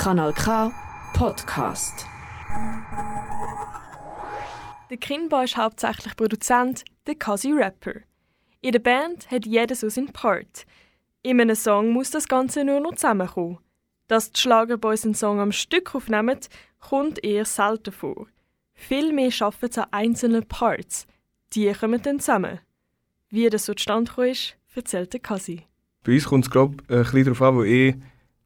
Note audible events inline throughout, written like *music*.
Kanal K Podcast. Der Kinba ist hauptsächlich Produzent, der Kasi Rapper. In der Band hat jeder so seinen Part. In einem Song muss das Ganze nur noch zusammenkommen. Dass die Schlagerboys einen Song am Stück aufnehmen, kommt eher selten vor. Vielmehr arbeiten sie an einzelnen Parts. Die kommen dann zusammen. Wie das so zustande ist, erzählt der Kasi. Bei uns kommt es, glaube ich, ein bisschen darauf an, wo ich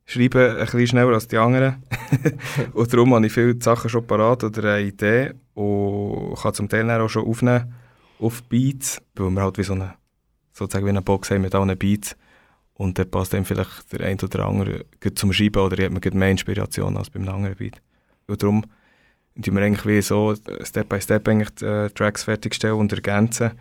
schreibe ein bisschen schneller als die anderen. *laughs* und darum habe ich viele Sachen schon parat oder eine Idee und kann zum Teil auch schon aufnehmen auf Beats, weil wir halt wie so eine, sozusagen wie eine Box haben mit allen Beats und dann passt dann vielleicht der ein oder andere zum Schreiben oder hat man mehr Inspiration als beim anderen Beat. Und darum tun wir eigentlich wie so Step by Step eigentlich die äh, Tracks fertigstellen und ergänzen.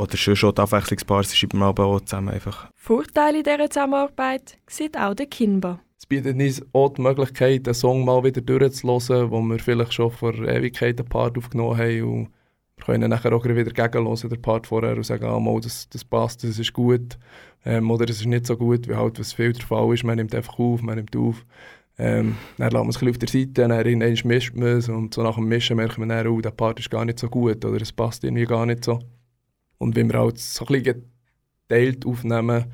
Oder schon, schon die Abwechslungspaare schreiben wir aber auch zusammen einfach. Vorteile dieser Zusammenarbeit sieht auch der Kinba. Es bietet uns auch die Möglichkeit, einen Song mal wieder durchzuhören, wo wir vielleicht schon vor Ewigkeiten Part aufgenommen haben und wir können nachher auch wieder gegenhören, den Part vorher und sagen, ah, mal, das, das passt, das ist gut ähm, oder es ist nicht so gut, wie halt was viel der Fall ist. Man nimmt einfach auf, man nimmt auf. Ähm, dann lässt man es auf der Seite, dann mischt man es und so nach dem Mischen merkt man dann, oh, der Part ist gar nicht so gut oder es passt irgendwie gar nicht so. Und wenn wir halt so ein bisschen geteilt aufnehmen,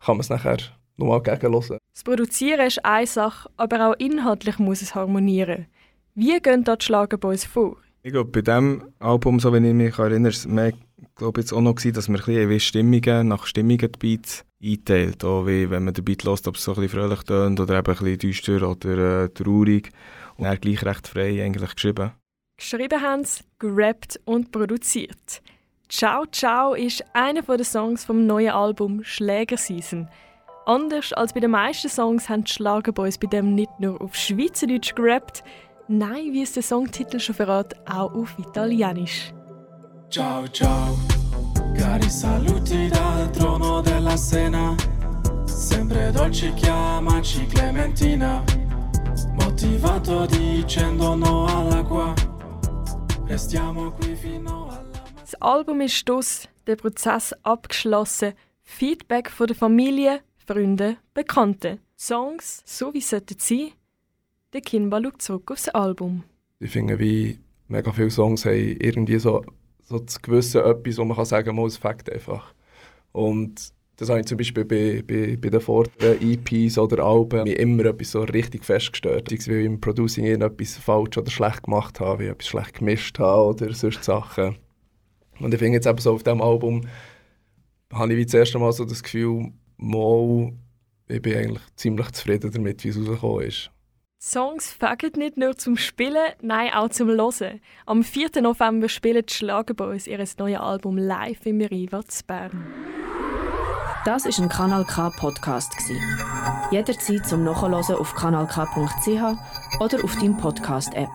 kann man es nachher nochmal gegenhören. Das Produzieren ist eine Sache, aber auch inhaltlich muss es harmonieren. Wie gehen da die Schlagerboys vor? Ich glaube, bei diesem Album, so wie ich mich erinnere, war glaube jetzt auch noch, gewesen, dass man ein bisschen Stimmungen, nach Stimmungen die Beats einteilt. Auch wie, wenn man den Beat hört, ob es so ein bisschen fröhlich tönt oder eben ein bisschen düster oder äh, traurig. Und er gleich recht frei eigentlich geschrieben. Geschrieben haben sie, gerappt und produziert. Ciao Ciao ist einer der Songs vom neuen Album Schlägerseason. Anders als bei den meisten Songs haben die Schlagerboys bei dem nicht nur auf Schweizerdeutsch gerappt, nein, wie es der Songtitel schon verrät, auch auf Italienisch. Ciao ciao, cari saluti dal trono della Sena, sempre dolci chiamaci Clementina, motivato dicendo no all'acqua, restiamo qui fino. Das Album ist Stuss, der Prozess abgeschlossen. Feedback von der Familie, Freunden, Bekannten. Songs, so wie es sein sollten Der Kinba schaut zurück aufs Album. Ich finde, wie mega viele Songs haben irgendwie so, so das gewisse etwas, wo man kann sagen es fängt einfach. Und das habe ich zum Beispiel bei, bei, bei den vorderen EPs oder Alben mich immer etwas so richtig festgestört. Sei es, weil ich im Producing irgendetwas falsch oder schlecht gemacht habe, wie etwas schlecht gemischt habe oder solche Sachen. Und ich finde jetzt eben so auf diesem Album, habe ich wie das erste Mal so das Gefühl, mal, ich bin eigentlich ziemlich zufrieden damit, wie es rausgekommen ist. Songs fegen nicht nur zum Spielen, nein auch zum Hören. Am 4. November spielen die Schlagerboys ihr neues Album live im Riva zu Bern. Das ist ein Kanal K Podcast Jederzeit zum Nachhören auf kanalk.ch oder auf deinem Podcast App.